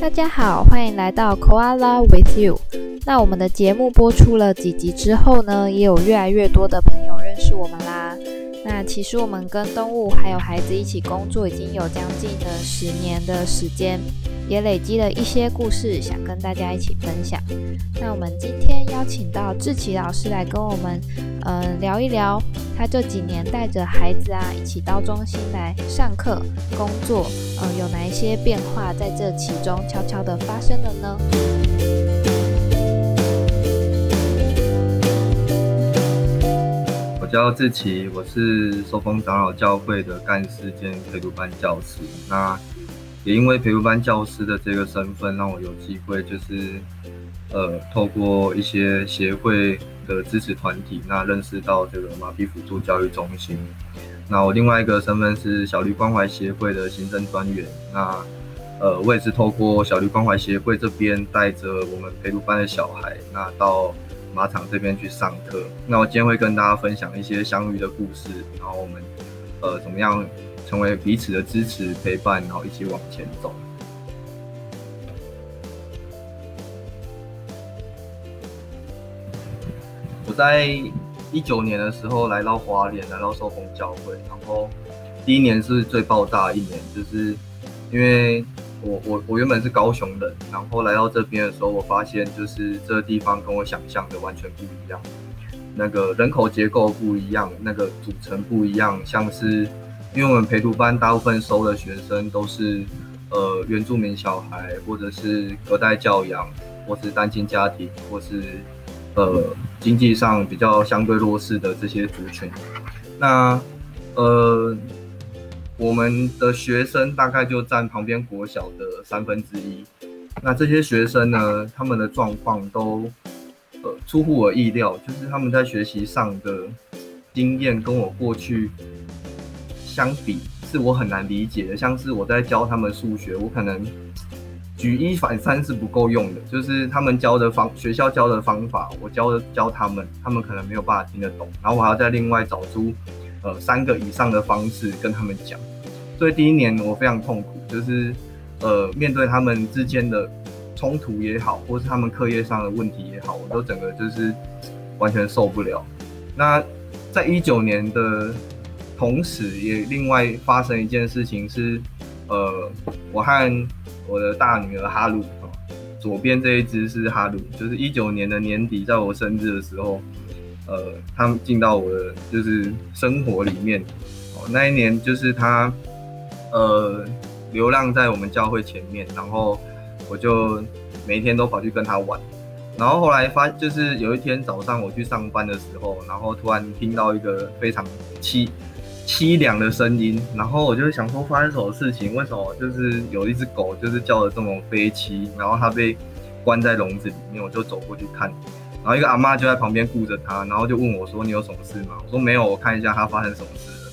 大家好，欢迎来到 Koala with You。那我们的节目播出了几集之后呢，也有越来越多的朋友认识我们啦。那其实我们跟动物还有孩子一起工作，已经有将近的十年的时间。也累积了一些故事，想跟大家一起分享。那我们今天邀请到志奇老师来跟我们，嗯，聊一聊他这几年带着孩子啊，一起到中心来上课、工作，嗯，有哪一些变化在这其中悄悄的发生了呢？我叫志奇，我是寿丰长老教会的干事兼陪读班教师。那也因为陪读班教师的这个身份，让我有机会，就是呃，透过一些协会的支持团体，那认识到这个麻痹辅助教育中心。那我另外一个身份是小绿关怀协会的行政专员。那呃，我也是透过小绿关怀协会这边带着我们陪读班的小孩，那到马场这边去上课。那我今天会跟大家分享一些相遇的故事，然后我们呃怎么样？成为彼此的支持陪伴，然后一起往前走。我在一九年的时候来到华联，来到寿丰教会，然后第一年是最爆炸的一年，就是因为我我我原本是高雄人，然后来到这边的时候，我发现就是这地方跟我想象的完全不一样，那个人口结构不一样，那个组成不一样，像是。因为我们陪读班大部分收的学生都是，呃，原住民小孩，或者是隔代教养，或是单亲家庭，或是，呃，经济上比较相对弱势的这些族群。那，呃，我们的学生大概就占旁边国小的三分之一。那这些学生呢，他们的状况都，呃，出乎我意料，就是他们在学习上的经验跟我过去。相比是我很难理解的，像是我在教他们数学，我可能举一反三是不够用的，就是他们教的方学校教的方法，我教教他们，他们可能没有办法听得懂，然后我还要再另外找出呃三个以上的方式跟他们讲，所以第一年我非常痛苦，就是呃面对他们之间的冲突也好，或是他们课业上的问题也好，我都整个就是完全受不了。那在一九年的。同时，也另外发生一件事情是，呃，我和我的大女儿哈鲁，左边这一只是哈鲁，就是一九年的年底，在我生日的时候，呃，他们进到我的就是生活里面，哦，那一年就是他，呃，流浪在我们教会前面，然后我就每天都跑去跟他玩，然后后来发，就是有一天早上我去上班的时候，然后突然听到一个非常凄。凄凉的声音，然后我就想说发生什么事情？为什么就是有一只狗就是叫的这么悲凄？然后它被关在笼子里面，我就走过去看，然后一个阿妈就在旁边顾着它，然后就问我说：“你有什么事吗？”我说：“没有，我看一下它发生什么事了。”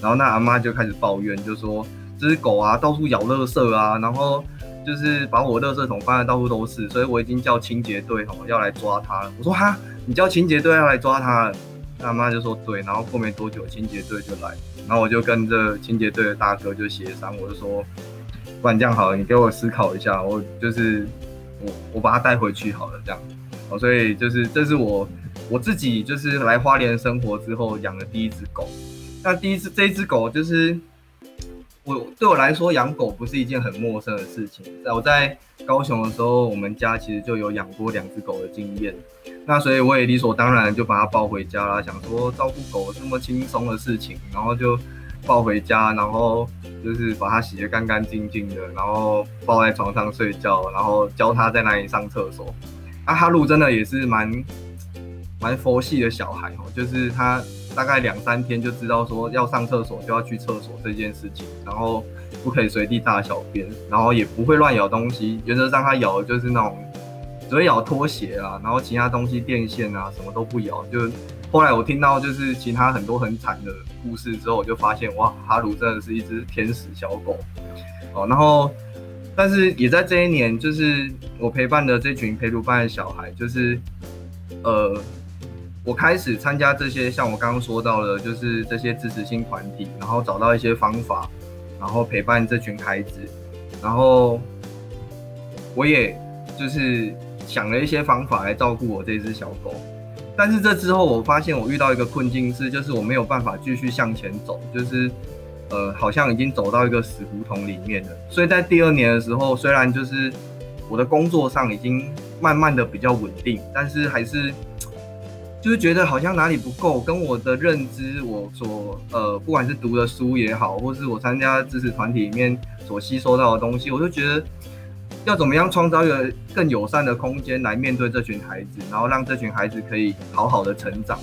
然后那阿妈就开始抱怨，就说：“这只狗啊，到处咬垃圾啊，然后就是把我垃圾桶放在到处都是，所以我已经叫清洁队哦要来抓它了。”我说：“哈，你叫清洁队要来抓它了？”他妈就说对，然后过没多久清洁队就来，然后我就跟这清洁队的大哥就协商，我就说，不然这样好了，你给我思考一下，我就是我我把它带回去好了，这样，哦，所以就是这是我我自己就是来花莲生活之后养的第一只狗，那第一只这一只狗就是我对我来说养狗不是一件很陌生的事情，在我在高雄的时候，我们家其实就有养过两只狗的经验。那所以我也理所当然就把它抱回家啦，想说照顾狗这么轻松的事情，然后就抱回家，然后就是把它洗得干干净净的，然后抱在床上睡觉，然后教它在哪里上厕所。啊，哈鲁真的也是蛮蛮佛系的小孩哦，就是他大概两三天就知道说要上厕所就要去厕所这件事情，然后不可以随地大小便，然后也不会乱咬东西，原则上他咬的就是那种。只会咬拖鞋啊，然后其他东西电线啊什么都不咬。就后来我听到就是其他很多很惨的故事之后，我就发现哇，哈鲁真的是一只天使小狗哦。然后，但是也在这一年，就是我陪伴的这群陪读班的小孩，就是呃，我开始参加这些像我刚刚说到的，就是这些支持性团体，然后找到一些方法，然后陪伴这群孩子，然后。我也就是想了一些方法来照顾我这只小狗。但是这之后，我发现我遇到一个困境是，就是我没有办法继续向前走，就是呃，好像已经走到一个死胡同里面了。所以在第二年的时候，虽然就是我的工作上已经慢慢的比较稳定，但是还是就是觉得好像哪里不够，跟我的认知，我所呃，不管是读的书也好，或是我参加知识团体里面所吸收到的东西，我就觉得。要怎么样创造一个更友善的空间来面对这群孩子，然后让这群孩子可以好好的成长？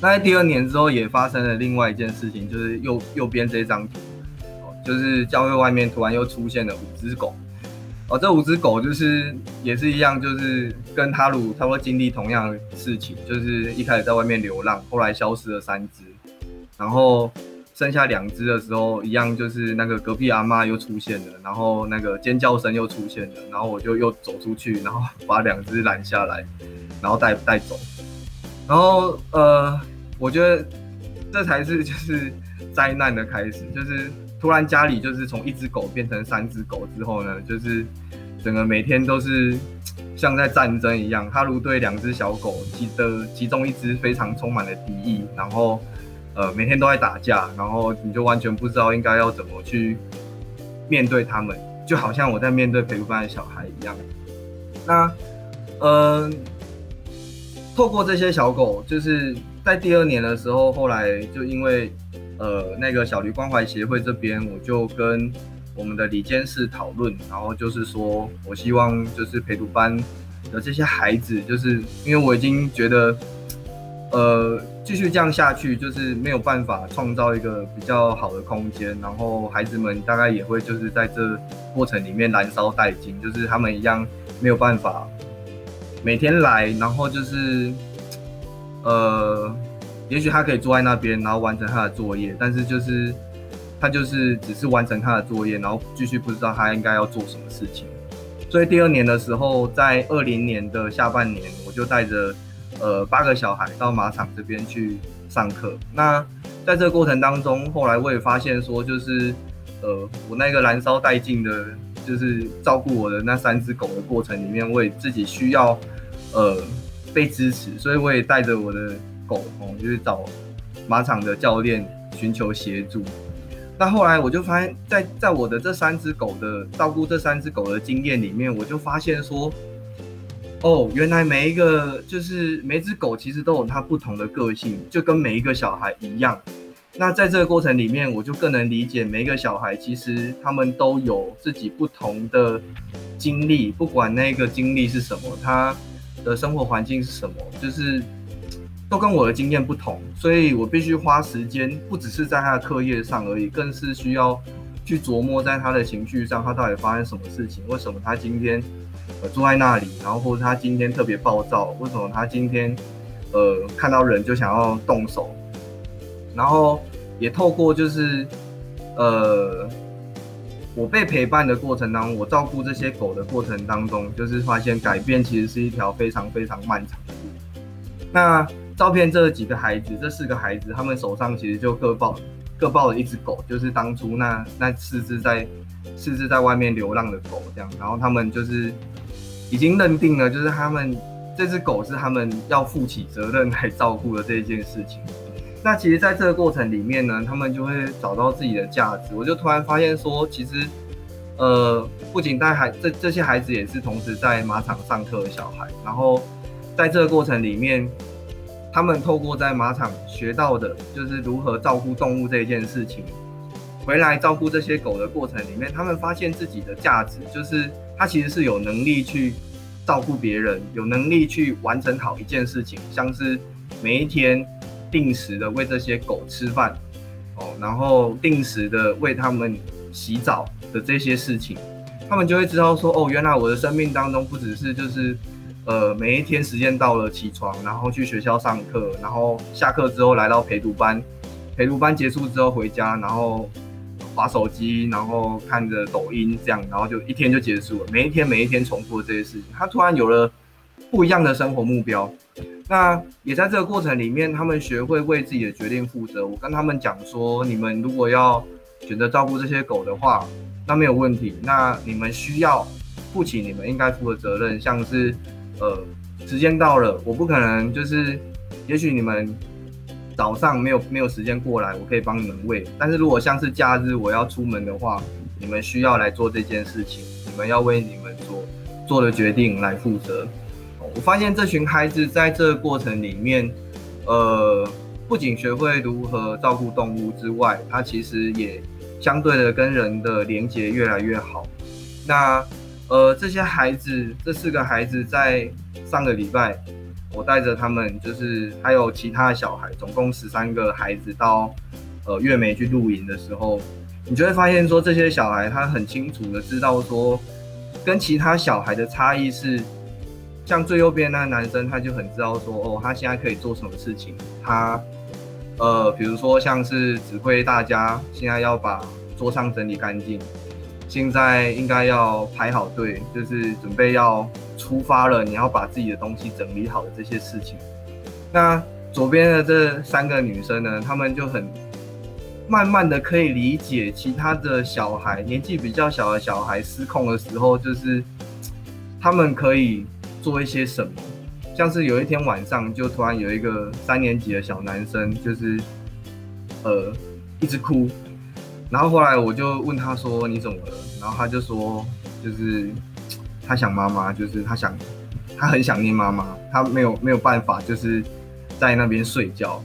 那在第二年之后，也发生了另外一件事情，就是右右边这张图，就是教会外面突然又出现了五只狗。哦，这五只狗就是也是一样，就是跟哈鲁差不多经历同样的事情，就是一开始在外面流浪，后来消失了三只，然后。剩下两只的时候，一样就是那个隔壁阿妈又出现了，然后那个尖叫声又出现了，然后我就又走出去，然后把两只拦下来，然后带带走。然后呃，我觉得这才是就是灾难的开始，就是突然家里就是从一只狗变成三只狗之后呢，就是整个每天都是像在战争一样。哈如对两只小狗其的其中一只非常充满了敌意，然后。呃，每天都在打架，然后你就完全不知道应该要怎么去面对他们，就好像我在面对陪读班的小孩一样。那，呃，透过这些小狗，就是在第二年的时候，后来就因为呃那个小驴关怀协会这边，我就跟我们的李监事讨论，然后就是说我希望就是陪读班的这些孩子，就是因为我已经觉得，呃。继续这样下去，就是没有办法创造一个比较好的空间，然后孩子们大概也会就是在这过程里面燃烧殆尽，就是他们一样没有办法每天来，然后就是呃，也许他可以坐在那边，然后完成他的作业，但是就是他就是只是完成他的作业，然后继续不知道他应该要做什么事情。所以第二年的时候，在二零年的下半年，我就带着。呃，八个小孩到马场这边去上课。那在这个过程当中，后来我也发现说，就是呃，我那个燃烧殆尽的，就是照顾我的那三只狗的过程里面，我也自己需要呃被支持，所以我也带着我的狗哦，就是找马场的教练寻求协助。那后来我就发现，在在我的这三只狗的照顾这三只狗的经验里面，我就发现说。哦，原来每一个就是每只狗其实都有它不同的个性，就跟每一个小孩一样。那在这个过程里面，我就更能理解每一个小孩其实他们都有自己不同的经历，不管那个经历是什么，他的生活环境是什么，就是都跟我的经验不同，所以我必须花时间，不只是在他的课业上而已，更是需要去琢磨在他的情绪上，他到底发生什么事情，为什么他今天。呃，坐在那里，然后或者他今天特别暴躁，为什么他今天，呃，看到人就想要动手，然后也透过就是，呃，我被陪伴的过程当中，我照顾这些狗的过程当中，就是发现改变其实是一条非常非常漫长的路。那照片这几个孩子，这四个孩子，他们手上其实就各抱各抱了一只狗，就是当初那那四只在四只在外面流浪的狗这样，然后他们就是。已经认定了，就是他们这只狗是他们要负起责任来照顾的这一件事情。那其实，在这个过程里面呢，他们就会找到自己的价值。我就突然发现说，其实，呃，不仅带孩这这些孩子也是同时在马场上课的小孩。然后，在这个过程里面，他们透过在马场学到的，就是如何照顾动物这一件事情，回来照顾这些狗的过程里面，他们发现自己的价值就是。他其实是有能力去照顾别人，有能力去完成好一件事情，像是每一天定时的喂这些狗吃饭，哦，然后定时的为他们洗澡的这些事情，他们就会知道说，哦，原来我的生命当中不只是就是，呃，每一天时间到了起床，然后去学校上课，然后下课之后来到陪读班，陪读班结束之后回家，然后。划手机，然后看着抖音，这样，然后就一天就结束了。每一天，每一天重复这些事情，他突然有了不一样的生活目标。那也在这个过程里面，他们学会为自己的决定负责。我跟他们讲说，你们如果要选择照顾这些狗的话，那没有问题。那你们需要负起你们应该负的责任，像是呃时间到了，我不可能就是，也许你们早上没有没有时间过来，我可以帮你们喂，但是如果像是假日我要出门的话，你们需要来做这件事情，你们要为你们做做的决定来负责。我发现这群孩子在这个过程里面，呃，不仅学会如何照顾动物之外，他其实也相对的跟人的连接越来越好。那呃，这些孩子，这四个孩子在上个礼拜，我带着他们，就是还有其他的小孩，总共十三个孩子到呃月梅去露营的时候，你就会发现说，这些小孩他很清楚的知道说，跟其他小孩的差异是。像最右边那个男生，他就很知道说，哦，他现在可以做什么事情。他，呃，比如说像是指挥大家现在要把桌上整理干净，现在应该要排好队，就是准备要出发了。你要把自己的东西整理好的这些事情。那左边的这三个女生呢，她们就很慢慢的可以理解其他的小孩年纪比较小的小孩失控的时候，就是他们可以。做一些什么，像是有一天晚上，就突然有一个三年级的小男生，就是呃一直哭，然后后来我就问他说你怎么了？然后他就说就是他想妈妈，就是他想他很想念妈妈，他没有没有办法就是在那边睡觉。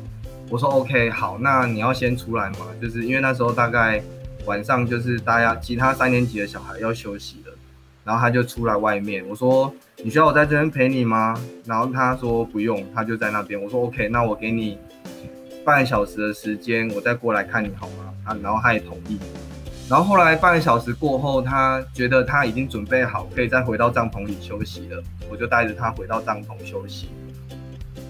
我说 OK 好，那你要先出来嘛，就是因为那时候大概晚上就是大家其他三年级的小孩要休息了，然后他就出来外面，我说。你需要我在这边陪你吗？然后他说不用，他就在那边。我说 OK，那我给你半小时的时间，我再过来看你好吗？啊，然后他也同意。然后后来半个小时过后，他觉得他已经准备好，可以再回到帐篷里休息了。我就带着他回到帐篷休息。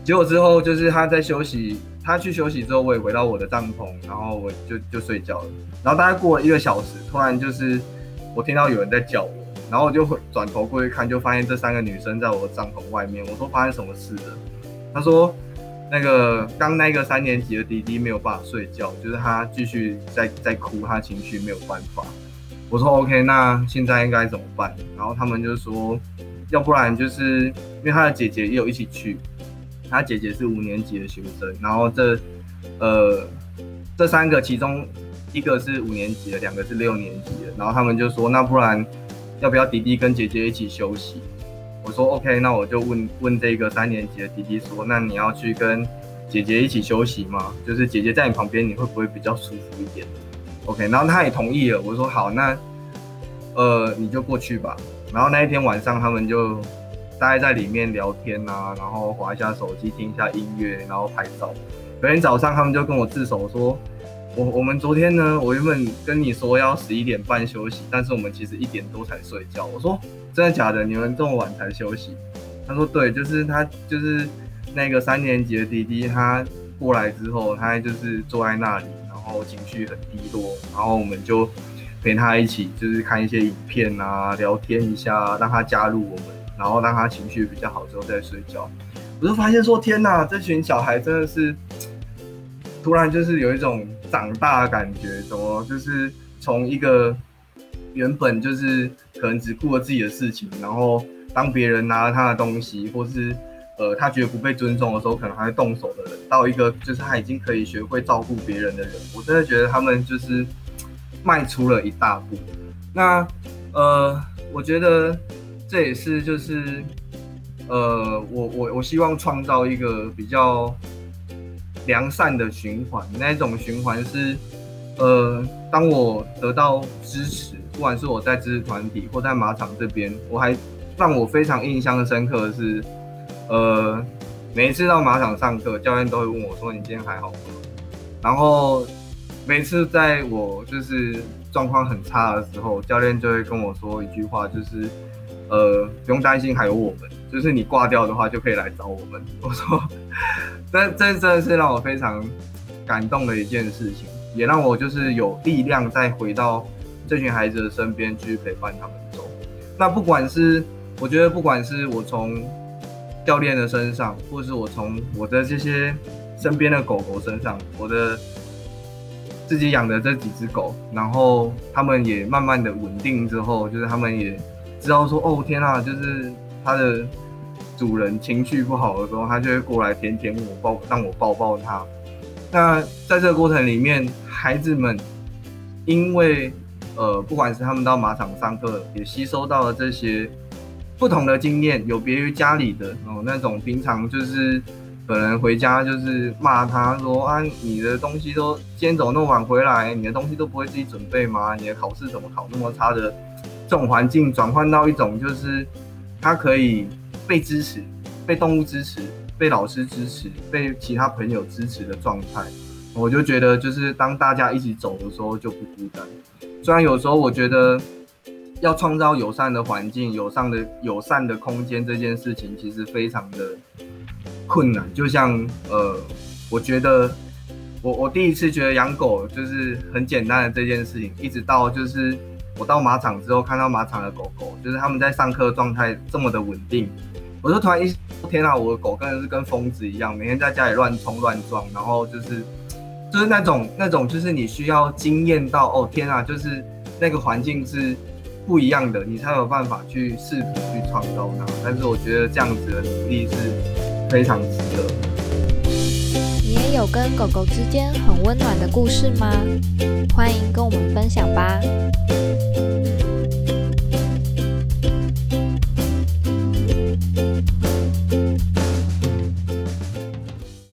结果之后就是他在休息，他去休息之后，我也回到我的帐篷，然后我就就睡觉了。然后大概过了一个小时，突然就是我听到有人在叫我。然后我就转头过去看，就发现这三个女生在我的帐篷外面。我说发生什么事了？他说那个刚那个三年级的弟弟没有办法睡觉，就是他继续在在哭，他情绪没有办法。我说 OK，那现在应该怎么办？然后他们就说，要不然就是因为他的姐姐也有一起去，他姐姐是五年级的学生，然后这呃这三个其中一个是五年级的，两个是六年级的，然后他们就说那不然。要不要弟弟跟姐姐一起休息？我说 OK，那我就问问这个三年级的弟弟说，那你要去跟姐姐一起休息吗？就是姐姐在你旁边，你会不会比较舒服一点？OK，然后他也同意了。我说好，那呃你就过去吧。然后那一天晚上，他们就待在里面聊天啊，然后划一下手机，听一下音乐，然后拍照。昨天早上他们就跟我自首说。我我们昨天呢，我原本跟你说要十一点半休息，但是我们其实一点多才睡觉。我说真的假的？你们这么晚才休息？他说对，就是他就是那个三年级的弟弟，他过来之后，他就是坐在那里，然后情绪很低落，然后我们就陪他一起就是看一些影片啊，聊天一下，让他加入我们，然后让他情绪比较好之后再睡觉。我就发现说天哪，这群小孩真的是突然就是有一种。长大的感觉，怎么就是从一个原本就是可能只顾了自己的事情，然后当别人拿了他的东西，或是呃他觉得不被尊重的时候，可能还会动手的人，到一个就是他已经可以学会照顾别人的人，我真的觉得他们就是迈出了一大步。那呃，我觉得这也是就是呃，我我我希望创造一个比较。良善的循环，那一种循环是，呃，当我得到支持，不管是我在知识团体或在马场这边，我还让我非常印象深刻的是，呃，每一次到马场上课，教练都会问我说：“你今天还好吗？”然后每次在我就是状况很差的时候，教练就会跟我说一句话，就是，呃，不用担心，还有我们，就是你挂掉的话就可以来找我们。我说。这这真的是让我非常感动的一件事情，也让我就是有力量再回到这群孩子的身边去陪伴他们走。那不管是我觉得，不管是我从教练的身上，或是我从我的这些身边的狗狗身上，我的自己养的这几只狗，然后他们也慢慢的稳定之后，就是他们也知道说哦天啊，就是他的主人情绪不好的时候，它就会过来舔舔我，抱让我抱抱它。那在这个过程里面，孩子们因为呃，不管是他们到马场上课，也吸收到了这些不同的经验，有别于家里的哦那种平常就是可能回家就是骂他说啊，你的东西都今天走那么晚回来？你的东西都不会自己准备吗？你的考试怎么考那么差的？这种环境转换到一种就是他可以被支持、被动物支持。被老师支持，被其他朋友支持的状态，我就觉得就是当大家一起走的时候就不孤单。虽然有时候我觉得要创造友善的环境、友善的友善的空间这件事情其实非常的困难。就像呃，我觉得我我第一次觉得养狗就是很简单的这件事情，一直到就是我到马场之后看到马场的狗狗，就是他们在上课状态这么的稳定。我就突然一天啊，我的狗真的是跟疯子一样，每天在家里乱冲乱撞，然后就是就是那种那种就是你需要经验到哦天啊，就是那个环境是不一样的，你才有办法去试图去创造它。但是我觉得这样子的努力是非常值得。你也有跟狗狗之间很温暖的故事吗？欢迎跟我们分享吧。